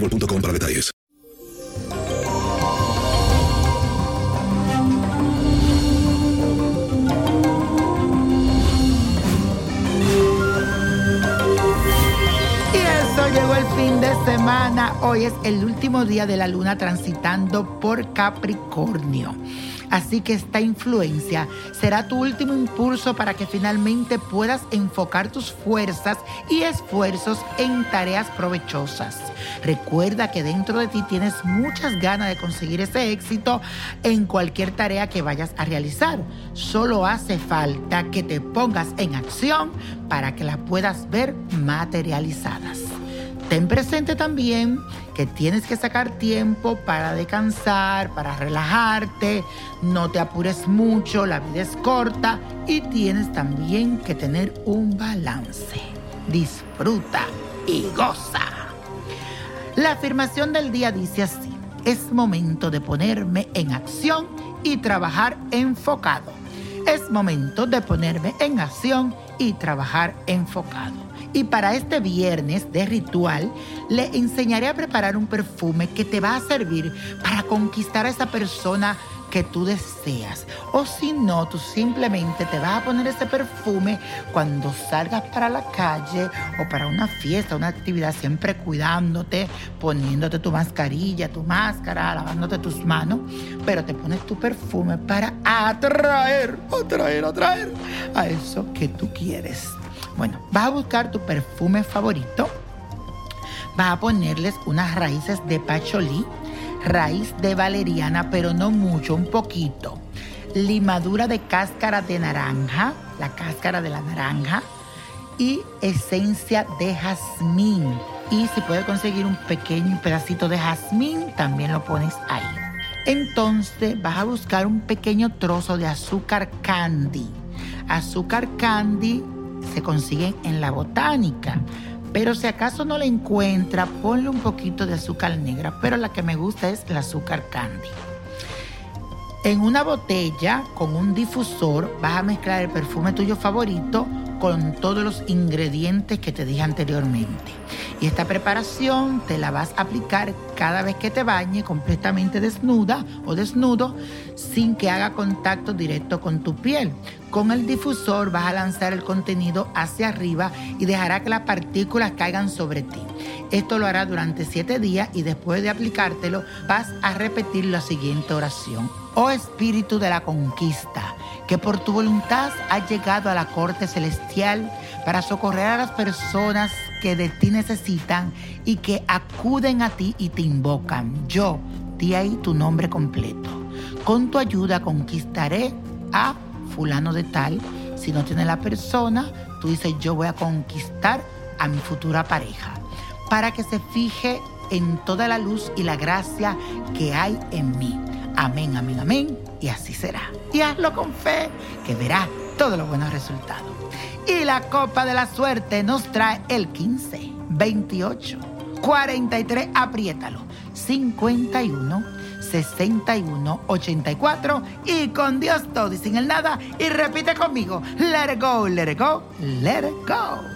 boostmobile.com para detalles. Y eso llegó el fin de semana. Hoy es el último día de la luna transitando por Capricornio. Así que esta influencia será tu último impulso para que finalmente puedas enfocar tus fuerzas y esfuerzos en tareas provechosas. Recuerda que dentro de ti tienes muchas ganas de conseguir ese éxito en cualquier tarea que vayas a realizar. Solo hace falta que te pongas en acción para que las puedas ver materializadas. Ten presente también que tienes que sacar tiempo para descansar, para relajarte, no te apures mucho, la vida es corta y tienes también que tener un balance. Disfruta y goza. La afirmación del día dice así, es momento de ponerme en acción y trabajar enfocado. Es momento de ponerme en acción y trabajar enfocado. Y para este viernes de ritual, le enseñaré a preparar un perfume que te va a servir para conquistar a esa persona que tú deseas. O si no, tú simplemente te vas a poner ese perfume cuando salgas para la calle o para una fiesta, una actividad, siempre cuidándote, poniéndote tu mascarilla, tu máscara, lavándote tus manos, pero te pones tu perfume para atraer, atraer, atraer a eso que tú quieres. Bueno, vas a buscar tu perfume favorito, vas a ponerles unas raíces de pacholí, raíz de valeriana, pero no mucho, un poquito. Limadura de cáscara de naranja, la cáscara de la naranja. Y esencia de jazmín. Y si puedes conseguir un pequeño pedacito de jazmín, también lo pones ahí. Entonces vas a buscar un pequeño trozo de azúcar candy. Azúcar candy se consigue en la botánica. Pero si acaso no la encuentra, ponle un poquito de azúcar negra. Pero la que me gusta es el azúcar candy. En una botella con un difusor vas a mezclar el perfume tuyo favorito con todos los ingredientes que te dije anteriormente. Y esta preparación te la vas a aplicar cada vez que te bañe completamente desnuda o desnudo sin que haga contacto directo con tu piel. Con el difusor vas a lanzar el contenido hacia arriba y dejará que las partículas caigan sobre ti. Esto lo hará durante siete días y después de aplicártelo vas a repetir la siguiente oración. Oh Espíritu de la conquista, que por tu voluntad has llegado a la corte celestial para socorrer a las personas que de ti necesitan y que acuden a ti y te invocan. Yo, di ahí tu nombre completo. Con tu ayuda conquistaré a fulano de tal. Si no tiene la persona, tú dices, yo voy a conquistar a mi futura pareja. Para que se fije en toda la luz y la gracia que hay en mí. Amén, amén, amén. Y así será. Y hazlo con fe, que verás todos los buenos resultados. Y la copa de la suerte nos trae el 15, 28, 43, apriétalo, 51, 61, 84 y con Dios todo y sin el nada. Y repite conmigo, let it go, let it go, let it go.